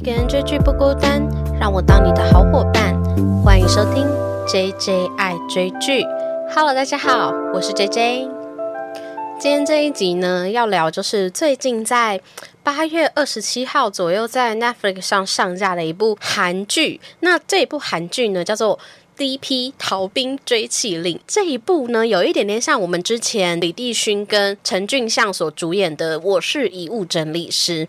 一个人追剧不孤单，让我当你的好伙伴。欢迎收听 J J 爱追剧。Hello，大家好，我是 J J。今天这一集呢，要聊就是最近在八月二十七号左右在 Netflix 上上架的一部韩剧。那这一部韩剧呢，叫做。D.P. 逃兵追气令这一部呢，有一点点像我们之前李帝勋跟陈俊相所主演的《我是遗物整理师》。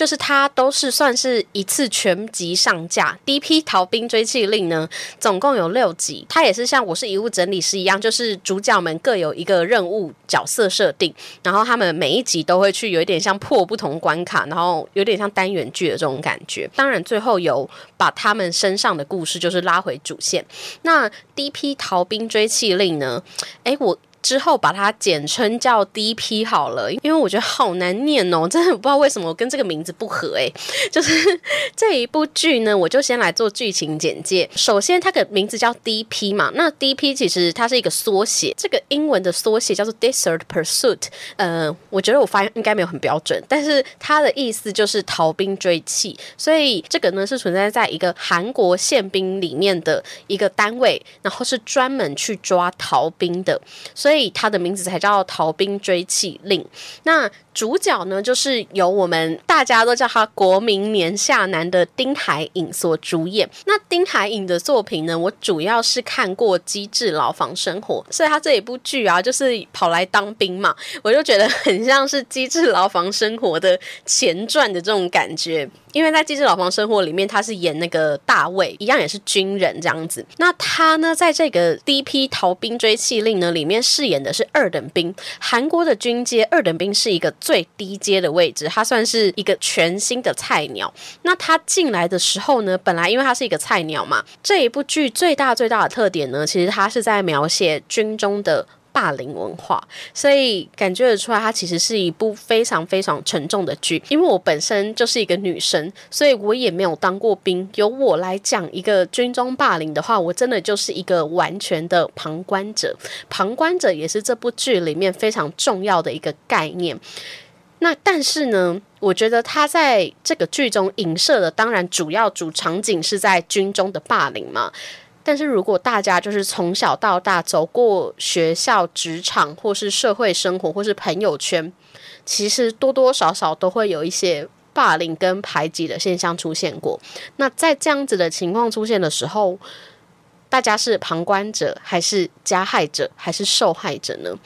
就是它都是算是一次全集上架。第一批逃兵追缉令呢，总共有六集。它也是像我是遗物整理师一样，就是主角们各有一个任务角色设定，然后他们每一集都会去有一点像破不同关卡，然后有点像单元剧的这种感觉。当然最后有把他们身上的故事就是拉回主线。那第一批逃兵追缉令呢？诶，我。之后把它简称叫 D.P 好了，因为我觉得好难念哦，真的不知道为什么我跟这个名字不合诶。就是这一部剧呢，我就先来做剧情简介。首先，它的名字叫 D.P 嘛，那 D.P 其实它是一个缩写，这个英文的缩写叫做 Desert Pursuit。呃，我觉得我发音应该没有很标准，但是它的意思就是逃兵追缉，所以这个呢是存在在一个韩国宪兵里面的一个单位，然后是专门去抓逃兵的，所以。所以他的名字才叫逃兵追缉令。那主角呢，就是由我们大家都叫他国民年下男的丁海寅所主演。那丁海寅的作品呢，我主要是看过《机智牢房生活》，所以他这一部剧啊，就是跑来当兵嘛，我就觉得很像是《机智牢房生活》的前传的这种感觉。因为在《机智牢房生活》里面，他是演那个大卫，一样也是军人这样子。那他呢，在这个第一批逃兵追缉令呢里面饰演的是二等兵。韩国的军阶二等兵是一个最低阶的位置，他算是一个全新的菜鸟。那他进来的时候呢，本来因为他是一个菜鸟嘛，这一部剧最大最大的特点呢，其实他是在描写军中的。霸凌文化，所以感觉得出来，它其实是一部非常非常沉重的剧。因为我本身就是一个女生，所以我也没有当过兵。由我来讲一个军中霸凌的话，我真的就是一个完全的旁观者。旁观者也是这部剧里面非常重要的一个概念。那但是呢，我觉得他在这个剧中影射的，当然主要主场景是在军中的霸凌嘛。但是如果大家就是从小到大走过学校、职场，或是社会生活，或是朋友圈，其实多多少少都会有一些霸凌跟排挤的现象出现过。那在这样子的情况出现的时候，大家是旁观者，还是加害者，还是受害者呢？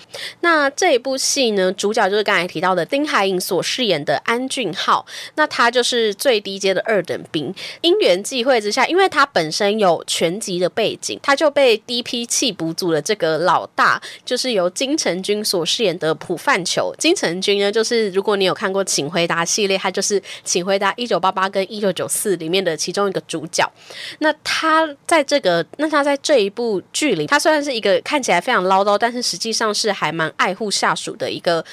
那这一部戏呢，主角就是刚才提到的丁海寅所饰演的安俊浩。那他就是最低阶的二等兵。因缘际会之下，因为他本身有全集的背景，他就被第一批弃补组的这个老大，就是由金城君所饰演的朴范球。金城君呢，就是如果你有看过《请回答》系列，他就是《请回答一九八八》跟《一九九四》里面的其中一个主角。那他在这个那。那在这一部剧里，他虽然是一个看起来非常唠叨，但是实际上是还蛮爱护下属的一个。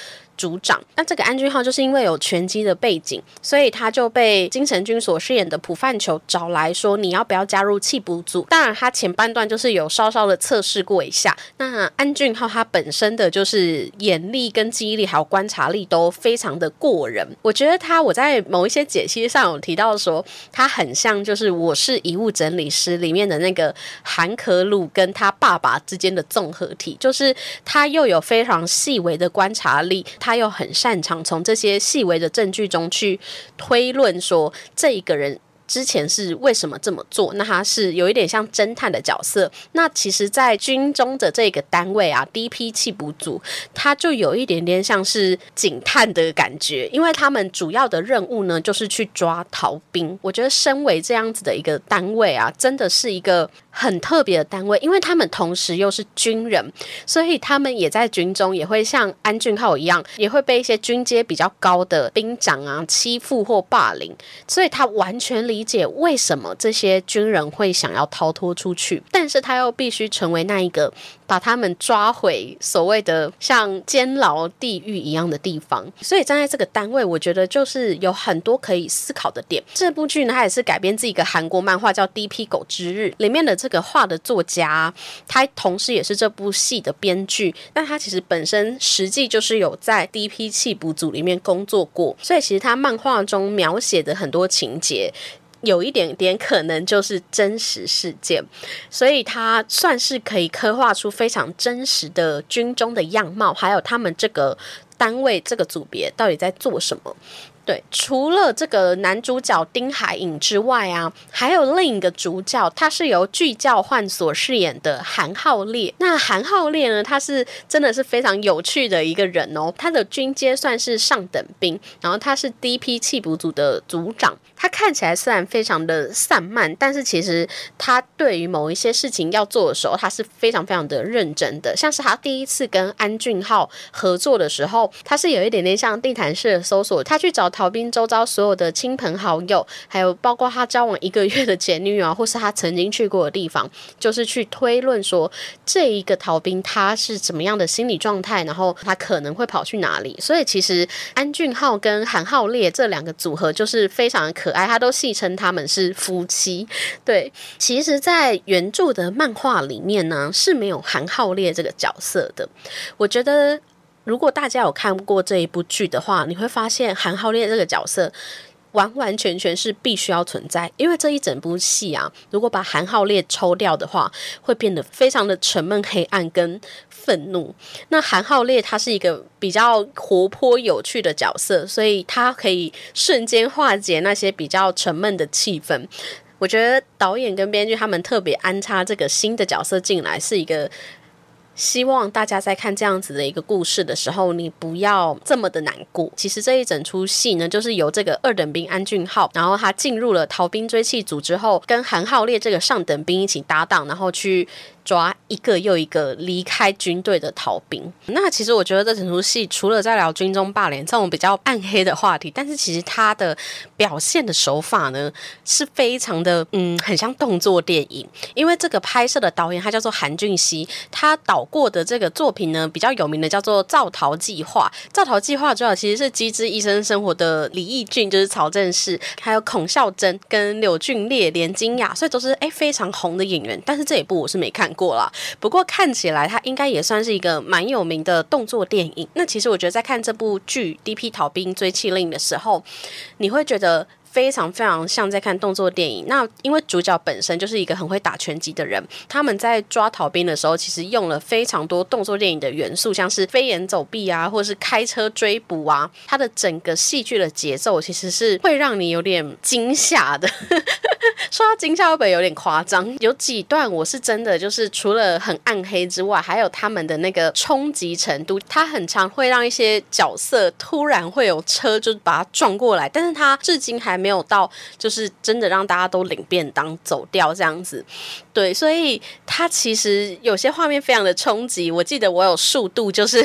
组长，那这个安俊浩就是因为有拳击的背景，所以他就被金城君所饰演的朴范球找来说：“你要不要加入弃补组？”当然，他前半段就是有稍稍的测试过一下。那安俊浩他本身的就是眼力、跟记忆力还有观察力都非常的过人。我觉得他我在某一些解析上有提到说，他很像就是《我是遗物整理师》里面的那个韩可鲁跟他爸爸之间的综合体，就是他又有非常细微的观察力，他。他又很擅长从这些细微的证据中去推论，说这一个人。之前是为什么这么做？那他是有一点像侦探的角色。那其实，在军中的这个单位啊，第一批弃补组，他就有一点点像是警探的感觉，因为他们主要的任务呢，就是去抓逃兵。我觉得，身为这样子的一个单位啊，真的是一个很特别的单位，因为他们同时又是军人，所以他们也在军中也会像安俊浩一样，也会被一些军阶比较高的兵长啊欺负或霸凌，所以他完全理。理解为什么这些军人会想要逃脱出去，但是他又必须成为那一个把他们抓回所谓的像监牢、地狱一样的地方。所以站在这个单位，我觉得就是有很多可以思考的点。这部剧呢，它也是改编自一个韩国漫画叫《D.P. 狗之日》里面的这个画的作家，他同时也是这部戏的编剧。那他其实本身实际就是有在 D.P. 气补组里面工作过，所以其实他漫画中描写的很多情节。有一点点可能就是真实事件，所以它算是可以刻画出非常真实的军中的样貌，还有他们这个单位这个组别到底在做什么。对，除了这个男主角丁海寅之外啊，还有另一个主角，他是由巨教焕所饰演的韩浩烈。那韩浩烈呢，他是真的是非常有趣的一个人哦。他的军阶算是上等兵，然后他是第一批弃补组的组长。他看起来虽然非常的散漫，但是其实他对于某一些事情要做的时候，他是非常非常的认真的。像是他第一次跟安俊浩合作的时候，他是有一点点像地毯式的搜索，他去找逃兵周遭所有的亲朋好友，还有包括他交往一个月的前女友，或是他曾经去过的地方，就是去推论说这一个逃兵他是怎么样的心理状态，然后他可能会跑去哪里。所以其实安俊浩跟韩浩烈这两个组合就是非常的可。爱，他都戏称他们是夫妻。对，其实，在原著的漫画里面呢，是没有韩浩烈这个角色的。我觉得，如果大家有看过这一部剧的话，你会发现韩浩烈这个角色完完全全是必须要存在，因为这一整部戏啊，如果把韩浩烈抽掉的话，会变得非常的沉闷、黑暗跟。愤怒。那韩浩烈他是一个比较活泼有趣的角色，所以他可以瞬间化解那些比较沉闷的气氛。我觉得导演跟编剧他们特别安插这个新的角色进来，是一个。希望大家在看这样子的一个故事的时候，你不要这么的难过。其实这一整出戏呢，就是由这个二等兵安俊浩，然后他进入了逃兵追气组之后，跟韩浩烈这个上等兵一起搭档，然后去抓一个又一个离开军队的逃兵。那其实我觉得这整出戏除了在聊军中霸凌这种比较暗黑的话题，但是其实他的表现的手法呢，是非常的嗯，很像动作电影。因为这个拍摄的导演他叫做韩俊熙，他导。过的这个作品呢，比较有名的叫做《造逃计划》。《造逃计划》主要其实是《机智医生生活》的李义俊，就是曹正奭，还有孔孝真跟柳俊烈、连金雅，所以都是哎非常红的演员。但是这一部我是没看过过了，不过看起来它应该也算是一个蛮有名的动作电影。那其实我觉得在看这部剧《D.P. 逃兵追缉令》的时候，你会觉得。非常非常像在看动作电影。那因为主角本身就是一个很会打拳击的人，他们在抓逃兵的时候，其实用了非常多动作电影的元素，像是飞檐走壁啊，或是开车追捕啊。它的整个戏剧的节奏其实是会让你有点惊吓的。说到惊吓会不会有点夸张？有几段我是真的就是除了很暗黑之外，还有他们的那个冲击程度，它很常会让一些角色突然会有车就把它撞过来，但是它至今还。没有到，就是真的让大家都领便当走掉这样子，对，所以它其实有些画面非常的冲击。我记得我有速度，就是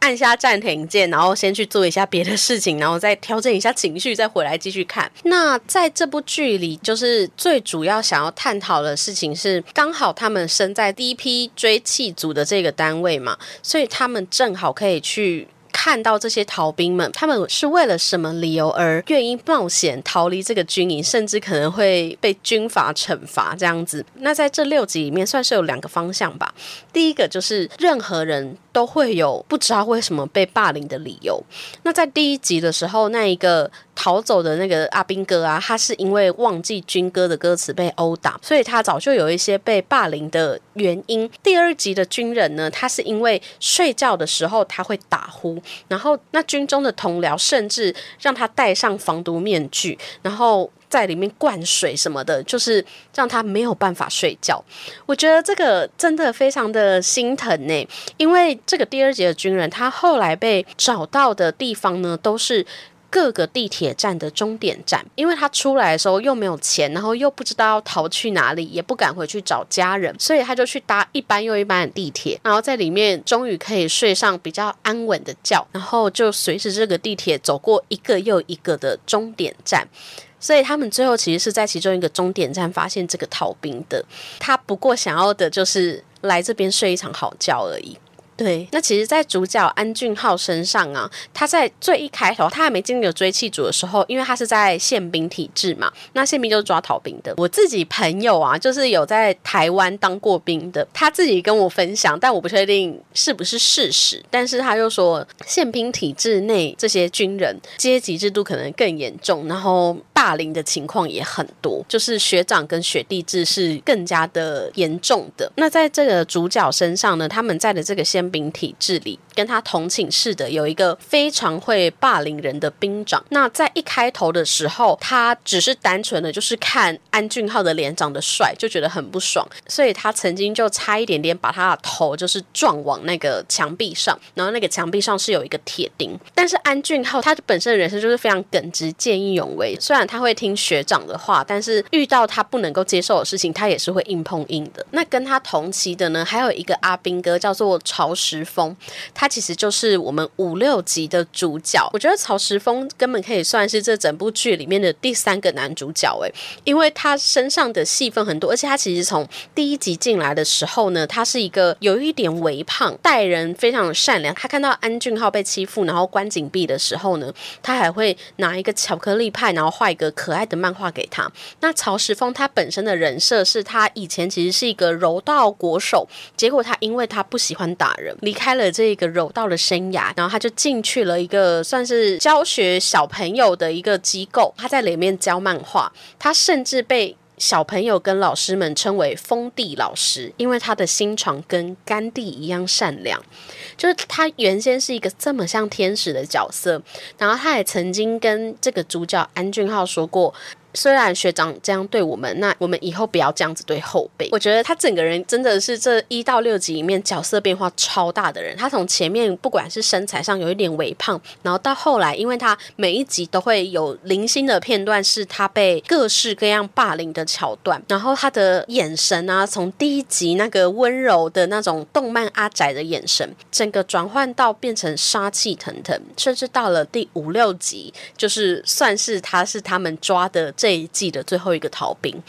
按下暂停键，然后先去做一下别的事情，然后再调整一下情绪，再回来继续看。那在这部剧里，就是最主要想要探讨的事情是，刚好他们身在第一批追气组的这个单位嘛，所以他们正好可以去。看到这些逃兵们，他们是为了什么理由而愿意冒险逃离这个军营，甚至可能会被军阀惩罚这样子？那在这六集里面，算是有两个方向吧。第一个就是任何人都会有不知道为什么被霸凌的理由。那在第一集的时候，那一个。逃走的那个阿兵哥啊，他是因为忘记军歌的歌词被殴打，所以他早就有一些被霸凌的原因。第二集的军人呢，他是因为睡觉的时候他会打呼，然后那军中的同僚甚至让他戴上防毒面具，然后在里面灌水什么的，就是让他没有办法睡觉。我觉得这个真的非常的心疼呢，因为这个第二节的军人他后来被找到的地方呢，都是。各个地铁站的终点站，因为他出来的时候又没有钱，然后又不知道要逃去哪里，也不敢回去找家人，所以他就去搭一班又一班的地铁，然后在里面终于可以睡上比较安稳的觉，然后就随着这个地铁走过一个又一个的终点站，所以他们最后其实是在其中一个终点站发现这个逃兵的，他不过想要的就是来这边睡一场好觉而已。对，那其实，在主角安俊浩身上啊，他在最一开头，他还没经历追气组的时候，因为他是在宪兵体制嘛，那宪兵就是抓逃兵的。我自己朋友啊，就是有在台湾当过兵的，他自己跟我分享，但我不确定是不是事实，但是他就说，宪兵体制内这些军人阶级制度可能更严重，然后霸凌的情况也很多，就是学长跟学弟制是更加的严重的。那在这个主角身上呢，他们在的这个宪兵体制里，跟他同寝室的有一个非常会霸凌人的兵长。那在一开头的时候，他只是单纯的就是看安俊浩的脸长得帅，就觉得很不爽，所以他曾经就差一点点把他的头就是撞往那个墙壁上，然后那个墙壁上是有一个铁钉。但是安俊浩他本身的人生就是非常耿直、见义勇为，虽然他会听学长的话，但是遇到他不能够接受的事情，他也是会硬碰硬的。那跟他同期的呢，还有一个阿兵哥叫做朝。石峰，他其实就是我们五六集的主角。我觉得曹石峰根本可以算是这整部剧里面的第三个男主角诶，因为他身上的戏份很多，而且他其实从第一集进来的时候呢，他是一个有一点微胖，待人非常的善良。他看到安俊浩被欺负，然后关紧闭的时候呢，他还会拿一个巧克力派，然后画一个可爱的漫画给他。那曹石峰他本身的人设是他以前其实是一个柔道国手，结果他因为他不喜欢打人。离开了这个柔道的生涯，然后他就进去了一个算是教学小朋友的一个机构，他在里面教漫画，他甚至被小朋友跟老师们称为“封地老师”，因为他的心肠跟甘地一样善良。就是他原先是一个这么像天使的角色，然后他也曾经跟这个主角安俊浩说过。虽然学长这样对我们，那我们以后不要这样子对后辈。我觉得他整个人真的是这一到六集里面角色变化超大的人。他从前面不管是身材上有一点微胖，然后到后来，因为他每一集都会有零星的片段是他被各式各样霸凌的桥段，然后他的眼神啊，从第一集那个温柔的那种动漫阿宅的眼神，整个转换到变成杀气腾腾，甚至到了第五六集，就是算是他是他们抓的。这一季的最后一个逃兵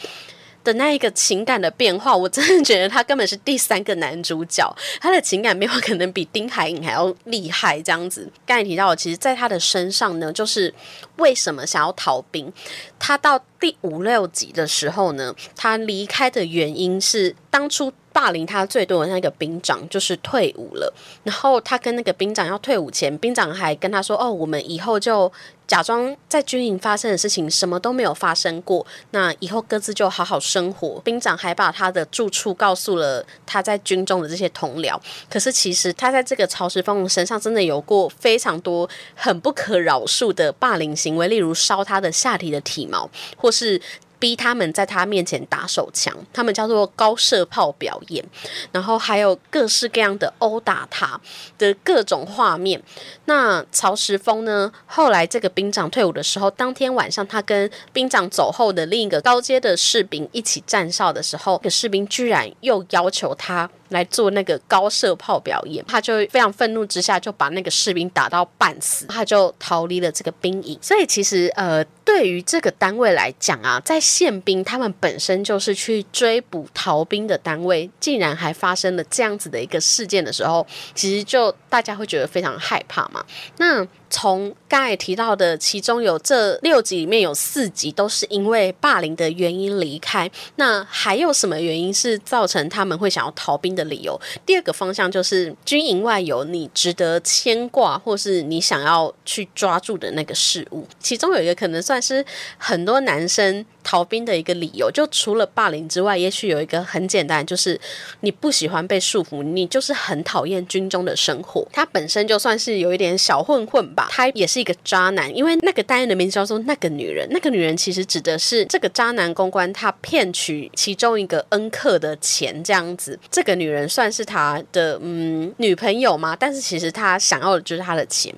的那一个情感的变化，我真的觉得他根本是第三个男主角，他的情感变化可能比丁海寅还要厉害。这样子，刚才提到，其实在他的身上呢，就是为什么想要逃兵？他到第五六集的时候呢，他离开的原因是当初。霸凌他最多的那个兵长就是退伍了，然后他跟那个兵长要退伍前，兵长还跟他说：“哦，我们以后就假装在军营发生的事情什么都没有发生过，那以后各自就好好生活。”兵长还把他的住处告诉了他在军中的这些同僚。可是其实他在这个曹石峰身上真的有过非常多很不可饶恕的霸凌行为，例如烧他的下体的体毛，或是。逼他们在他面前打手枪，他们叫做高射炮表演，然后还有各式各样的殴打他的各种画面。那曹石峰呢？后来这个兵长退伍的时候，当天晚上他跟兵长走后的另一个高阶的士兵一起站哨的时候，那个士兵居然又要求他。来做那个高射炮表演，他就非常愤怒之下就把那个士兵打到半死，他就逃离了这个兵营。所以其实呃，对于这个单位来讲啊，在宪兵他们本身就是去追捕逃兵的单位，竟然还发生了这样子的一个事件的时候，其实就大家会觉得非常害怕嘛。那从刚才提到的，其中有这六集里面有四集都是因为霸凌的原因离开。那还有什么原因是造成他们会想要逃兵的理由？第二个方向就是军营外有你值得牵挂，或是你想要去抓住的那个事物。其中有一个可能算是很多男生。逃兵的一个理由，就除了霸凌之外，也许有一个很简单，就是你不喜欢被束缚，你就是很讨厌军中的生活。他本身就算是有一点小混混吧。他也是一个渣男，因为那个单元的名字叫做那个女人，那个女人其实指的是这个渣男公关，他骗取其中一个恩客的钱这样子。这个女人算是他的嗯女朋友吗？但是其实他想要的就是他的钱，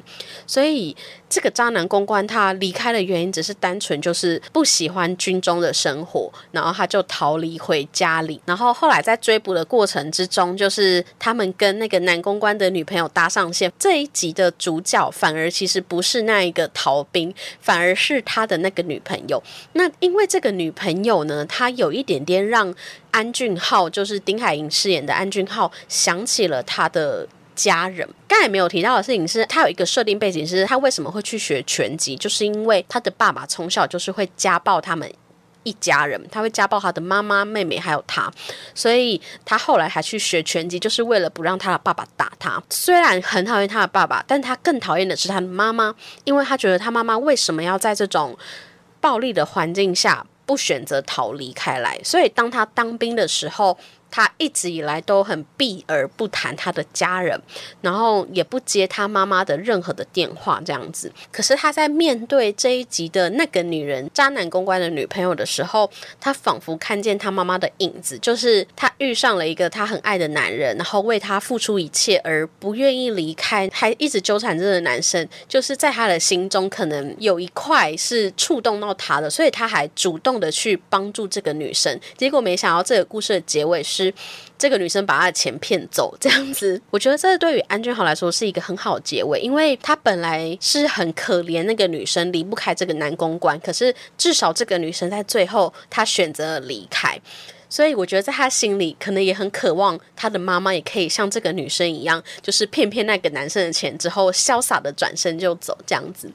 所以。这个渣男公关他离开的原因只是单纯就是不喜欢军中的生活，然后他就逃离回家里。然后后来在追捕的过程之中，就是他们跟那个男公关的女朋友搭上线。这一集的主角反而其实不是那一个逃兵，反而是他的那个女朋友。那因为这个女朋友呢，她有一点点让安俊浩，就是丁海寅饰演的安俊浩，想起了他的。家人刚才没有提到的事情是，他有一个设定背景是，他为什么会去学拳击，就是因为他的爸爸从小就是会家暴他们一家人，他会家暴他的妈妈、妹妹还有他，所以他后来还去学拳击，就是为了不让他的爸爸打他。虽然很讨厌他的爸爸，但他更讨厌的是他的妈妈，因为他觉得他妈妈为什么要在这种暴力的环境下不选择逃离开来，所以当他当兵的时候。他一直以来都很避而不谈他的家人，然后也不接他妈妈的任何的电话，这样子。可是他在面对这一集的那个女人渣男公关的女朋友的时候，他仿佛看见他妈妈的影子，就是他遇上了一个他很爱的男人，然后为他付出一切而不愿意离开，还一直纠缠着的男生，就是在他的心中可能有一块是触动到他的，所以他还主动的去帮助这个女生。结果没想到这个故事的结尾是。这个女生把她的钱骗走，这样子，我觉得这对于安俊豪来说是一个很好的结尾，因为他本来是很可怜那个女生离不开这个男公关，可是至少这个女生在最后她选择了离开，所以我觉得在他心里可能也很渴望他的妈妈也可以像这个女生一样，就是骗骗那个男生的钱之后，潇洒的转身就走这样子。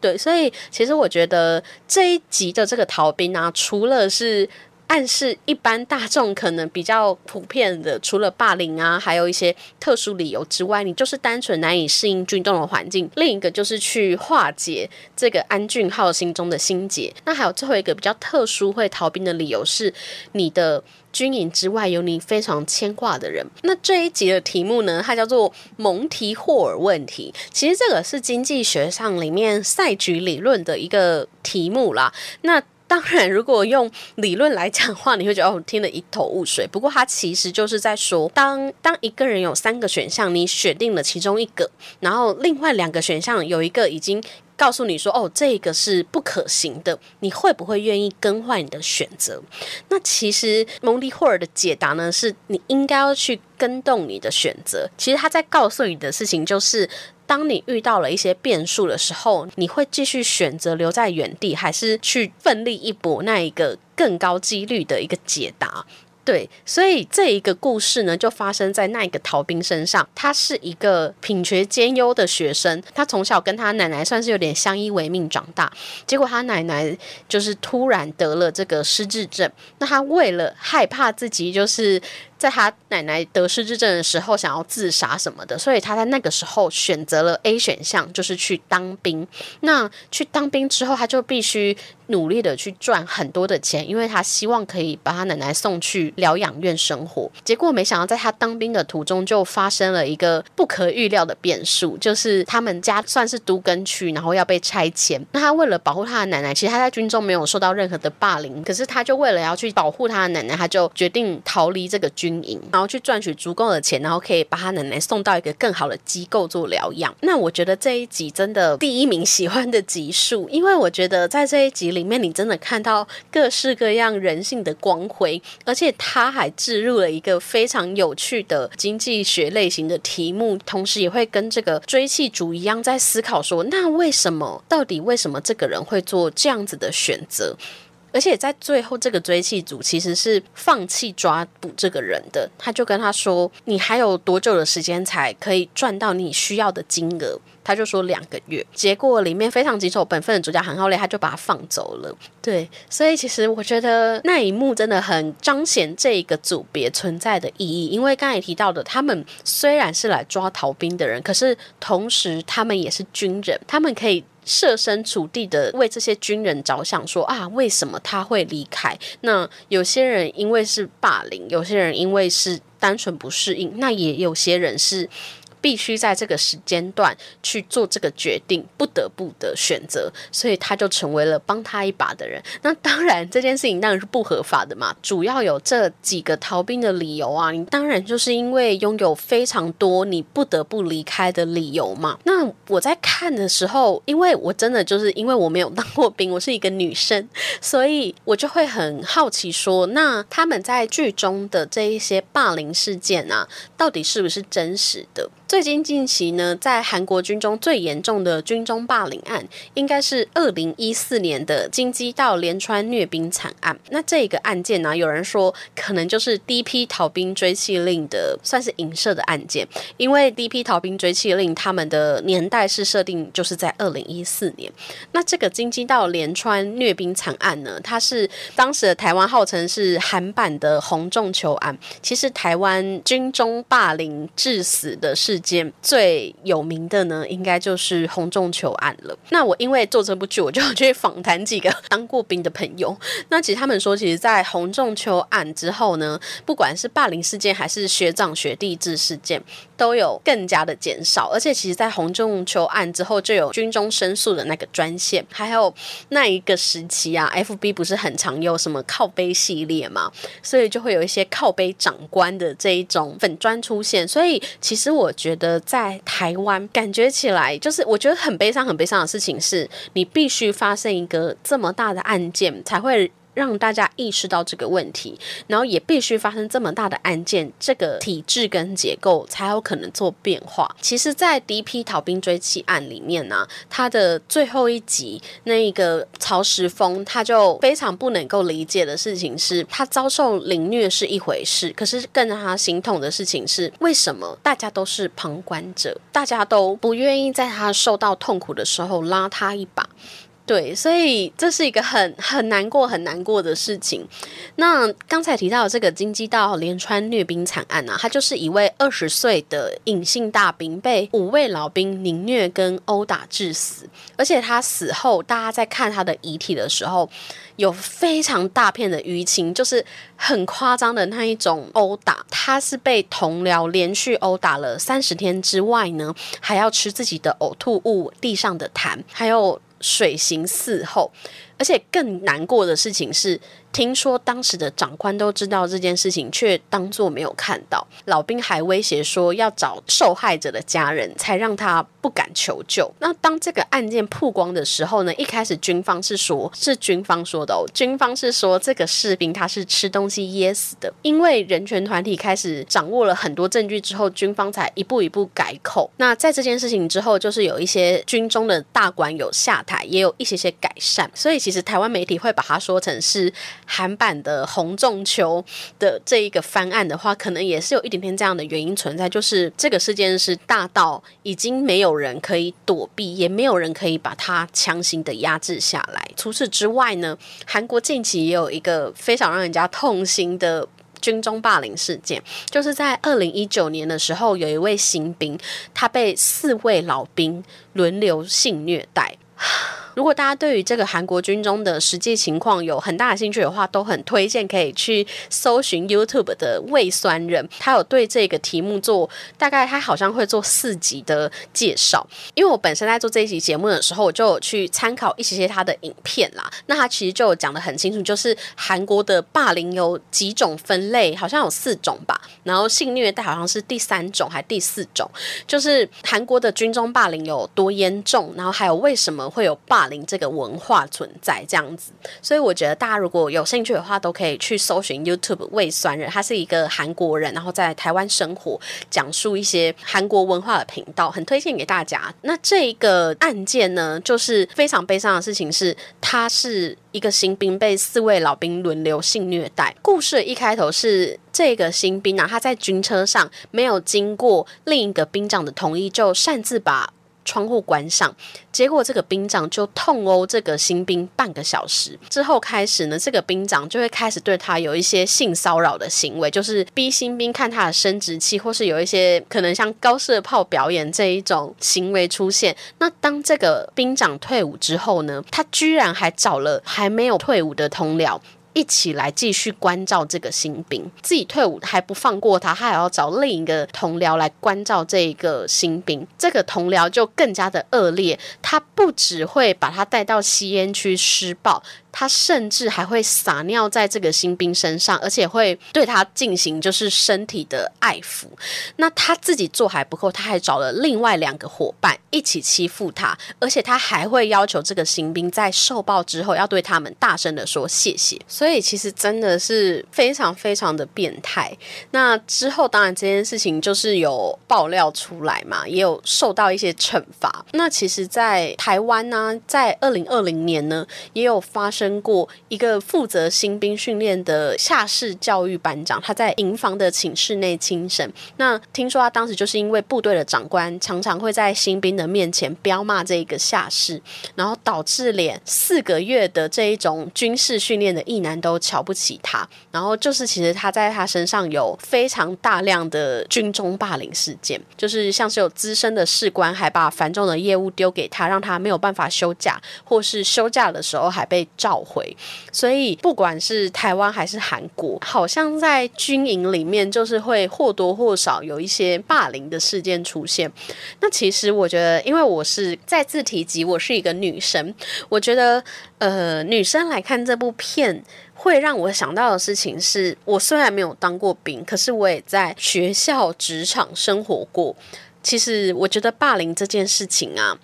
对，所以其实我觉得这一集的这个逃兵啊，除了是。暗示一般大众可能比较普遍的，除了霸凌啊，还有一些特殊理由之外，你就是单纯难以适应军中的环境。另一个就是去化解这个安俊浩心中的心结。那还有最后一个比较特殊会逃兵的理由是，你的军营之外有你非常牵挂的人。那这一集的题目呢，它叫做蒙提霍尔问题。其实这个是经济学上里面赛局理论的一个题目啦。那当然，如果用理论来讲话，你会觉得哦，听得一头雾水。不过，它其实就是在说，当当一个人有三个选项，你选定了其中一个，然后另外两个选项有一个已经告诉你说，哦，这个是不可行的，你会不会愿意更换你的选择？那其实蒙迪霍尔的解答呢，是你应该要去跟动你的选择。其实他在告诉你的事情就是。当你遇到了一些变数的时候，你会继续选择留在原地，还是去奋力一搏那一个更高几率的一个解答？对，所以这一个故事呢，就发生在那一个逃兵身上。他是一个品学兼优的学生，他从小跟他奶奶算是有点相依为命长大。结果他奶奶就是突然得了这个失智症，那他为了害怕自己就是在他奶奶得失之症的时候想要自杀什么的，所以他在那个时候选择了 A 选项，就是去当兵。那去当兵之后，他就必须。努力的去赚很多的钱，因为他希望可以把他奶奶送去疗养院生活。结果没想到，在他当兵的途中就发生了一个不可预料的变数，就是他们家算是都根区，然后要被拆迁。那他为了保护他的奶奶，其实他在军中没有受到任何的霸凌，可是他就为了要去保护他的奶奶，他就决定逃离这个军营，然后去赚取足够的钱，然后可以把他奶奶送到一个更好的机构做疗养。那我觉得这一集真的第一名喜欢的集数，因为我觉得在这一集里。面你真的看到各式各样人性的光辉，而且他还置入了一个非常有趣的经济学类型的题目，同时也会跟这个追气主一样在思考说，那为什么到底为什么这个人会做这样子的选择？而且在最后，这个追气组其实是放弃抓捕这个人的。他就跟他说：“你还有多久的时间才可以赚到你需要的金额？”他就说两个月。结果里面非常棘手本分的主角韩浩烈，他就把他放走了。对，所以其实我觉得那一幕真的很彰显这一个组别存在的意义。因为刚才提到的，他们虽然是来抓逃兵的人，可是同时他们也是军人，他们可以。设身处地的为这些军人着想，说啊，为什么他会离开？那有些人因为是霸凌，有些人因为是单纯不适应，那也有些人是必须在这个时间段去做这个决定，不得不的选择，所以他就成为了帮他一把的人。那当然，这件事情当然是不合法的嘛。主要有这几个逃兵的理由啊，你当然就是因为拥有非常多你不得不离开的理由嘛。那我在看的时候，因为我真的就是因为我没有当过兵，我是一个女生，所以我就会很好奇说，那他们在剧中的这一些霸凌事件啊，到底是不是真实的？最近近期呢，在韩国军中最严重的军中霸凌案，应该是二零一四年的金鸡道连川虐兵惨案。那这个案件呢，有人说可能就是第一批逃兵追缉令的算是影射的案件，因为第一批逃兵追缉令他们的年代是设定就是在二零一四年。那这个金鸡道连川虐兵惨案呢，它是当时的台湾号称是韩版的洪仲秋案。其实台湾军中霸凌致死的事。件最有名的呢，应该就是洪仲球案了。那我因为做这部剧，我就去访谈几个当过兵的朋友。那其实他们说，其实，在洪仲球案之后呢，不管是霸凌事件还是学长学弟制事件，都有更加的减少。而且，其实，在洪仲球案之后，就有军中申诉的那个专线，还有那一个时期啊，FB 不是很常有什么靠背系列嘛，所以就会有一些靠背长官的这一种粉砖出现。所以，其实我觉得。在台湾感觉起来，就是我觉得很悲伤、很悲伤的事情，是你必须发生一个这么大的案件才会。让大家意识到这个问题，然后也必须发生这么大的案件，这个体制跟结构才有可能做变化。其实，在第一批逃兵追缉案里面呢，他的最后一集那一个曹石峰，他就非常不能够理解的事情是，他遭受凌虐是一回事，可是更让他心痛的事情是，为什么大家都是旁观者，大家都不愿意在他受到痛苦的时候拉他一把。对，所以这是一个很很难过、很难过的事情。那刚才提到这个金鸡道连川虐兵惨案啊，他就是一位二十岁的隐性大兵，被五位老兵凌虐跟殴打致死。而且他死后，大家在看他的遗体的时候，有非常大片的淤青，就是很夸张的那一种殴打。他是被同僚连续殴打了三十天之外呢，还要吃自己的呕吐物、地上的痰，还有。水行四候，而且更难过的事情是。听说当时的长官都知道这件事情，却当作没有看到。老兵还威胁说要找受害者的家人，才让他不敢求救。那当这个案件曝光的时候呢？一开始军方是说，是军方说的哦。军方是说这个士兵他是吃东西噎死的。因为人权团体开始掌握了很多证据之后，军方才一步一步改口。那在这件事情之后，就是有一些军中的大官有下台，也有一些些改善。所以其实台湾媒体会把它说成是。韩版的洪仲秋的这一个翻案的话，可能也是有一点点这样的原因存在，就是这个事件是大到已经没有人可以躲避，也没有人可以把它强行的压制下来。除此之外呢，韩国近期也有一个非常让人家痛心的军中霸凌事件，就是在二零一九年的时候，有一位新兵，他被四位老兵轮流性虐待。如果大家对于这个韩国军中的实际情况有很大的兴趣的话，都很推荐可以去搜寻 YouTube 的胃酸人，他有对这个题目做大概他好像会做四集的介绍。因为我本身在做这一集节目的时候，我就有去参考一些些他的影片啦。那他其实就讲的很清楚，就是韩国的霸凌有几种分类，好像有四种吧。然后性虐待好像是第三种还第四种，就是韩国的军中霸凌有多严重，然后还有为什么会有霸。霸凌这个文化存在这样子，所以我觉得大家如果有兴趣的话，都可以去搜寻 YouTube 胃酸人，他是一个韩国人，然后在台湾生活，讲述一些韩国文化的频道，很推荐给大家。那这一个案件呢，就是非常悲伤的事情，是他是一个新兵被四位老兵轮流性虐待。故事一开头是这个新兵啊，他在军车上没有经过另一个兵长的同意，就擅自把。窗户关上，结果这个兵长就痛殴这个新兵半个小时之后开始呢，这个兵长就会开始对他有一些性骚扰的行为，就是逼新兵看他的生殖器，或是有一些可能像高射炮表演这一种行为出现。那当这个兵长退伍之后呢，他居然还找了还没有退伍的同僚。一起来继续关照这个新兵。自己退伍还不放过他，他还要找另一个同僚来关照这个新兵。这个同僚就更加的恶劣，他不只会把他带到吸烟区施暴。他甚至还会撒尿在这个新兵身上，而且会对他进行就是身体的爱抚。那他自己做还不够，他还找了另外两个伙伴一起欺负他，而且他还会要求这个新兵在受报之后要对他们大声的说谢谢。所以其实真的是非常非常的变态。那之后当然这件事情就是有爆料出来嘛，也有受到一些惩罚。那其实，在台湾呢，在二零二零年呢，也有发生。经过一个负责新兵训练的下士教育班长，他在营房的寝室内轻生。那听说他当时就是因为部队的长官常常会在新兵的面前彪骂这个下士，然后导致连四个月的这一种军事训练的役男都瞧不起他。然后就是其实他在他身上有非常大量的军中霸凌事件，就是像是有资深的士官还把繁重的业务丢给他，让他没有办法休假，或是休假的时候还被召。召回，所以不管是台湾还是韩国，好像在军营里面就是会或多或少有一些霸凌的事件出现。那其实我觉得，因为我是再次提及我是一个女生，我觉得呃，女生来看这部片会让我想到的事情是，我虽然没有当过兵，可是我也在学校、职场生活过。其实我觉得霸凌这件事情啊。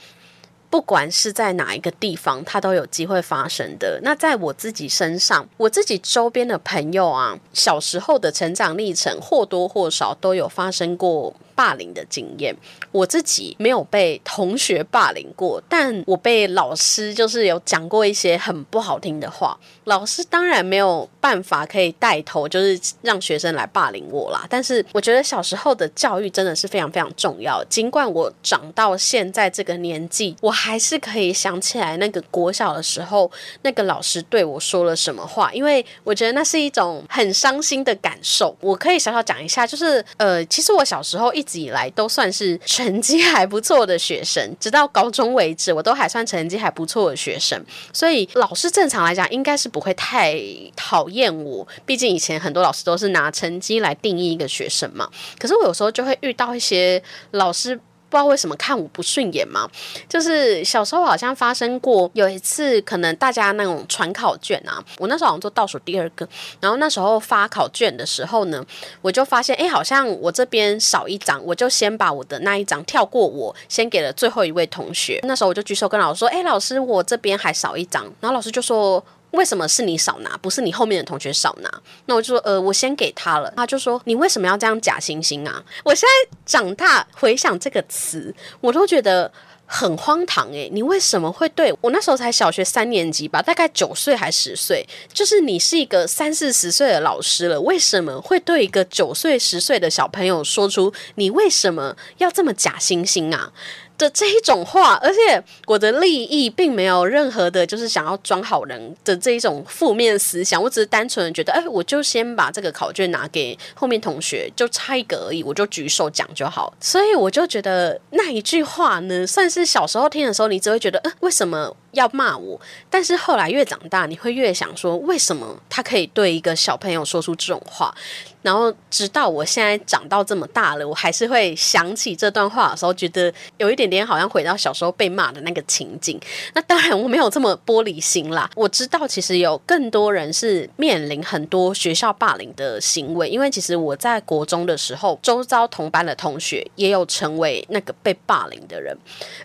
不管是在哪一个地方，它都有机会发生的。那在我自己身上，我自己周边的朋友啊，小时候的成长历程或多或少都有发生过。霸凌的经验，我自己没有被同学霸凌过，但我被老师就是有讲过一些很不好听的话。老师当然没有办法可以带头，就是让学生来霸凌我啦。但是我觉得小时候的教育真的是非常非常重要。尽管我长到现在这个年纪，我还是可以想起来那个国小的时候，那个老师对我说了什么话，因为我觉得那是一种很伤心的感受。我可以小小讲一下，就是呃，其实我小时候一。以来都算是成绩还不错的学生，直到高中为止，我都还算成绩还不错的学生。所以老师正常来讲应该是不会太讨厌我，毕竟以前很多老师都是拿成绩来定义一个学生嘛。可是我有时候就会遇到一些老师。不知道为什么看我不顺眼吗？就是小时候好像发生过有一次，可能大家那种传考卷啊，我那时候好像做倒数第二个，然后那时候发考卷的时候呢，我就发现，哎，好像我这边少一张，我就先把我的那一张跳过，我先给了最后一位同学。那时候我就举手跟老师说，哎，老师，我这边还少一张。然后老师就说。为什么是你少拿，不是你后面的同学少拿？那我就说，呃，我先给他了。他就说，你为什么要这样假惺惺啊？我现在长大回想这个词，我都觉得很荒唐诶。你为什么会对我那时候才小学三年级吧，大概九岁还十岁，就是你是一个三四十岁的老师了，为什么会对一个九岁十岁的小朋友说出你为什么要这么假惺惺啊？的这一种话，而且我的利益并没有任何的，就是想要装好人的这一种负面思想。我只是单纯的觉得，哎，我就先把这个考卷拿给后面同学，就差一个而已，我就举手讲就好。所以我就觉得那一句话呢，算是小时候听的时候，你只会觉得，呃，为什么要骂我？但是后来越长大，你会越想说，为什么他可以对一个小朋友说出这种话？然后直到我现在长到这么大了，我还是会想起这段话的时候，觉得有一点点好像回到小时候被骂的那个情景。那当然我没有这么玻璃心啦，我知道其实有更多人是面临很多学校霸凌的行为，因为其实我在国中的时候，周遭同班的同学也有成为那个被霸凌的人。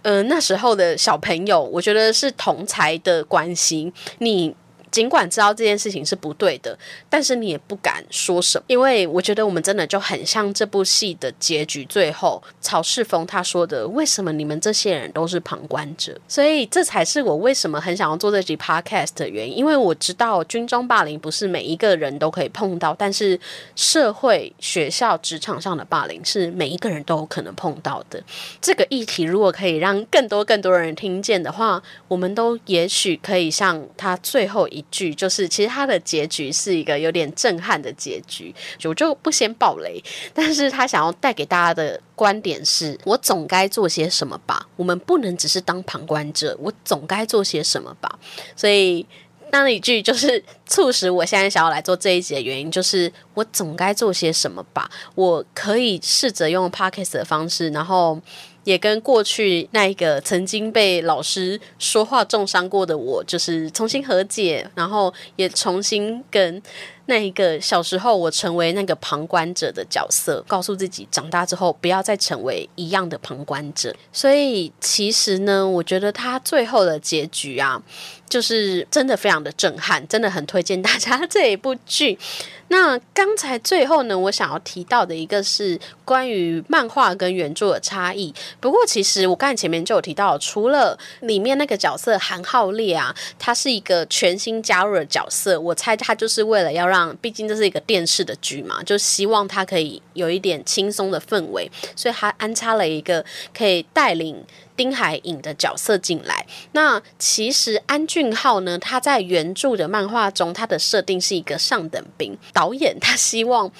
嗯，那时候的小朋友，我觉得是同才的关系，你。尽管知道这件事情是不对的，但是你也不敢说什么，因为我觉得我们真的就很像这部戏的结局。最后，曹世峰他说的：“为什么你们这些人都是旁观者？”所以这才是我为什么很想要做这集 podcast 的原因。因为我知道军中霸凌不是每一个人都可以碰到，但是社会、学校、职场上的霸凌是每一个人都有可能碰到的。这个议题如果可以让更多更多人听见的话，我们都也许可以像他最后一。剧就是，其实它的结局是一个有点震撼的结局，我就不先爆雷。但是他想要带给大家的观点是：我总该做些什么吧？我们不能只是当旁观者，我总该做些什么吧？所以。那一句就是促使我现在想要来做这一集的原因，就是我总该做些什么吧？我可以试着用 podcast 的方式，然后。也跟过去那一个曾经被老师说话重伤过的我，就是重新和解，然后也重新跟那一个小时候我成为那个旁观者的角色，告诉自己长大之后不要再成为一样的旁观者。所以其实呢，我觉得他最后的结局啊，就是真的非常的震撼，真的很推荐大家这一部剧。那刚才最后呢，我想要提到的一个是关于漫画跟原著的差异。不过，其实我刚才前面就有提到，除了里面那个角色韩浩烈啊，他是一个全新加入的角色，我猜他就是为了要让，毕竟这是一个电视的剧嘛，就希望他可以有一点轻松的氛围，所以他安插了一个可以带领。丁海寅的角色进来，那其实安俊浩呢，他在原著的漫画中，他的设定是一个上等兵。导演他希望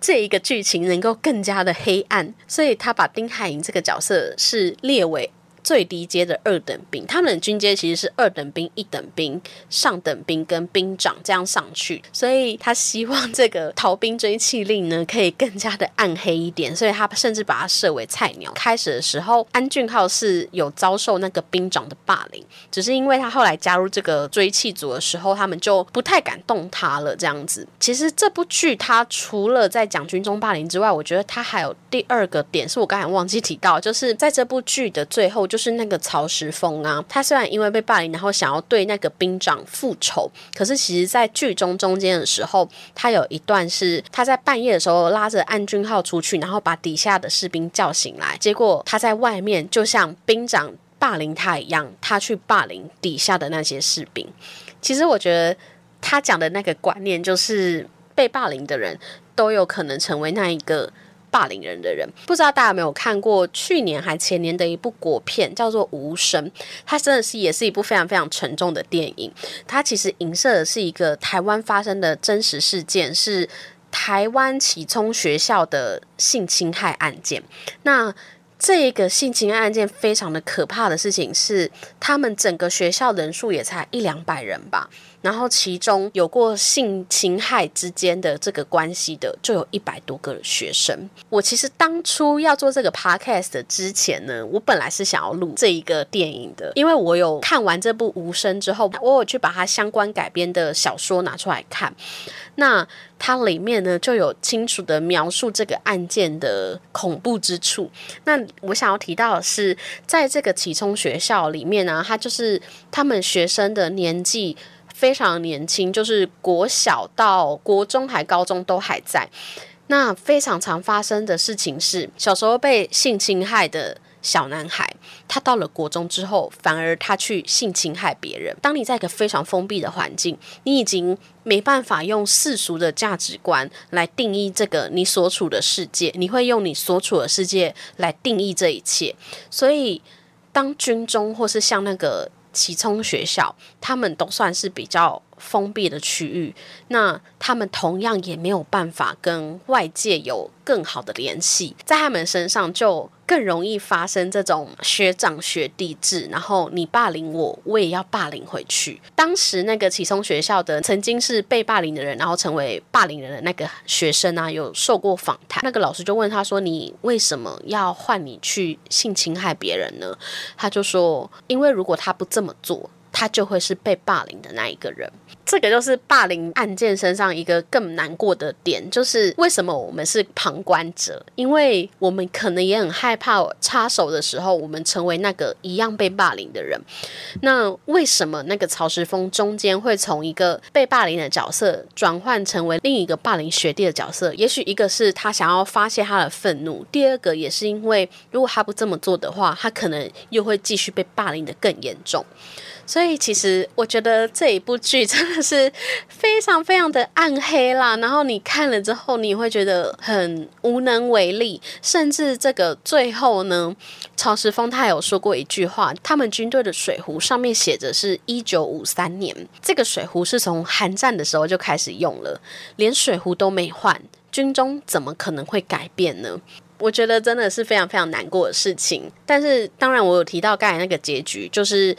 这一个剧情能够更加的黑暗，所以他把丁海寅这个角色是列为。最低阶的二等兵，他们的军阶其实是二等兵、一等兵、上等兵跟兵长这样上去，所以他希望这个逃兵追缉令呢可以更加的暗黑一点，所以他甚至把他设为菜鸟。开始的时候，安俊浩是有遭受那个兵长的霸凌，只是因为他后来加入这个追缉组的时候，他们就不太敢动他了。这样子，其实这部剧它除了在讲军中霸凌之外，我觉得它还有第二个点是我刚才忘记提到，就是在这部剧的最后。就是那个曹石峰啊，他虽然因为被霸凌，然后想要对那个兵长复仇，可是其实，在剧中中间的时候，他有一段是他在半夜的时候拉着安军号出去，然后把底下的士兵叫醒来，结果他在外面就像兵长霸凌他一样，他去霸凌底下的那些士兵。其实我觉得他讲的那个观念，就是被霸凌的人都有可能成为那一个。霸凌人的人，不知道大家有没有看过去年还前年的一部国片，叫做《无声》。它真的是也是一部非常非常沉重的电影。它其实影射的是一个台湾发生的真实事件，是台湾启聪学校的性侵害案件。那这个性侵案件非常的可怕的事情是，他们整个学校人数也才一两百人吧。然后其中有过性侵害之间的这个关系的，就有一百多个学生。我其实当初要做这个 podcast 之前呢，我本来是想要录这一个电影的，因为我有看完这部《无声》之后，我有去把它相关改编的小说拿出来看。那它里面呢，就有清楚的描述这个案件的恐怖之处。那我想要提到的是，在这个启聪学校里面呢，它就是他们学生的年纪。非常年轻，就是国小到国中还高中都还在。那非常常发生的事情是，小时候被性侵害的小男孩，他到了国中之后，反而他去性侵害别人。当你在一个非常封闭的环境，你已经没办法用世俗的价值观来定义这个你所处的世界，你会用你所处的世界来定义这一切。所以，当军中或是像那个。启聪学校，他们都算是比较封闭的区域，那他们同样也没有办法跟外界有更好的联系，在他们身上就。更容易发生这种学长学弟制，然后你霸凌我，我也要霸凌回去。当时那个启聪学校的曾经是被霸凌的人，然后成为霸凌人的那个学生啊，有受过访谈。那个老师就问他说：“你为什么要换你去性侵害别人呢？”他就说：“因为如果他不这么做。”他就会是被霸凌的那一个人，这个就是霸凌案件身上一个更难过的点，就是为什么我们是旁观者？因为我们可能也很害怕插手的时候，我们成为那个一样被霸凌的人。那为什么那个曹石峰中间会从一个被霸凌的角色转换成为另一个霸凌学弟的角色？也许一个是他想要发泄他的愤怒，第二个也是因为如果他不这么做的话，他可能又会继续被霸凌的更严重。所以其实我觉得这一部剧真的是非常非常的暗黑啦，然后你看了之后你会觉得很无能为力，甚至这个最后呢，曹石峰他有说过一句话，他们军队的水壶上面写着是一九五三年，这个水壶是从韩战的时候就开始用了，连水壶都没换，军中怎么可能会改变呢？我觉得真的是非常非常难过的事情。但是当然我有提到刚才那个结局，就是。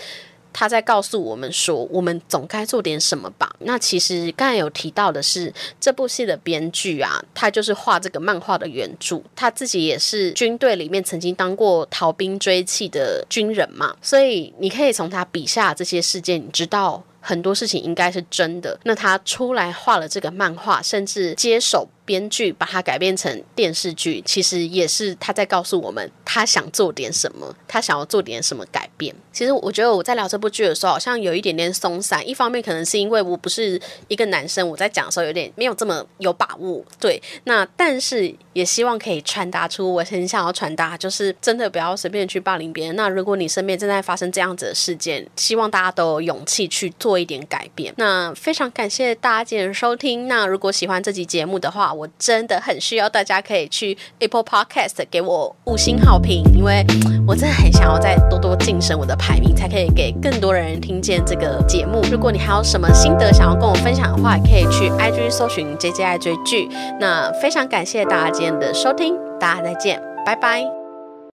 他在告诉我们说，我们总该做点什么吧。那其实刚才有提到的是，这部戏的编剧啊，他就是画这个漫画的原著，他自己也是军队里面曾经当过逃兵追缉的军人嘛，所以你可以从他笔下这些事件，你知道很多事情应该是真的。那他出来画了这个漫画，甚至接手。编剧把它改编成电视剧，其实也是他在告诉我们，他想做点什么，他想要做点什么改变。其实我觉得我在聊这部剧的时候，好像有一点点松散。一方面可能是因为我不是一个男生，我在讲的时候有点没有这么有把握。对，那但是也希望可以传达出我很想要传达，就是真的不要随便去霸凌别人。那如果你身边正在发生这样子的事件，希望大家都有勇气去做一点改变。那非常感谢大家今天收听。那如果喜欢这集节目的话，我真的很需要大家可以去 Apple Podcast 给我五星好评，因为我真的很想要再多多晋升我的排名，才可以给更多人听见这个节目。如果你还有什么心得想要跟我分享的话，可以去 IG 搜寻 JJI 追剧。那非常感谢大家今天的收听，大家再见，拜拜。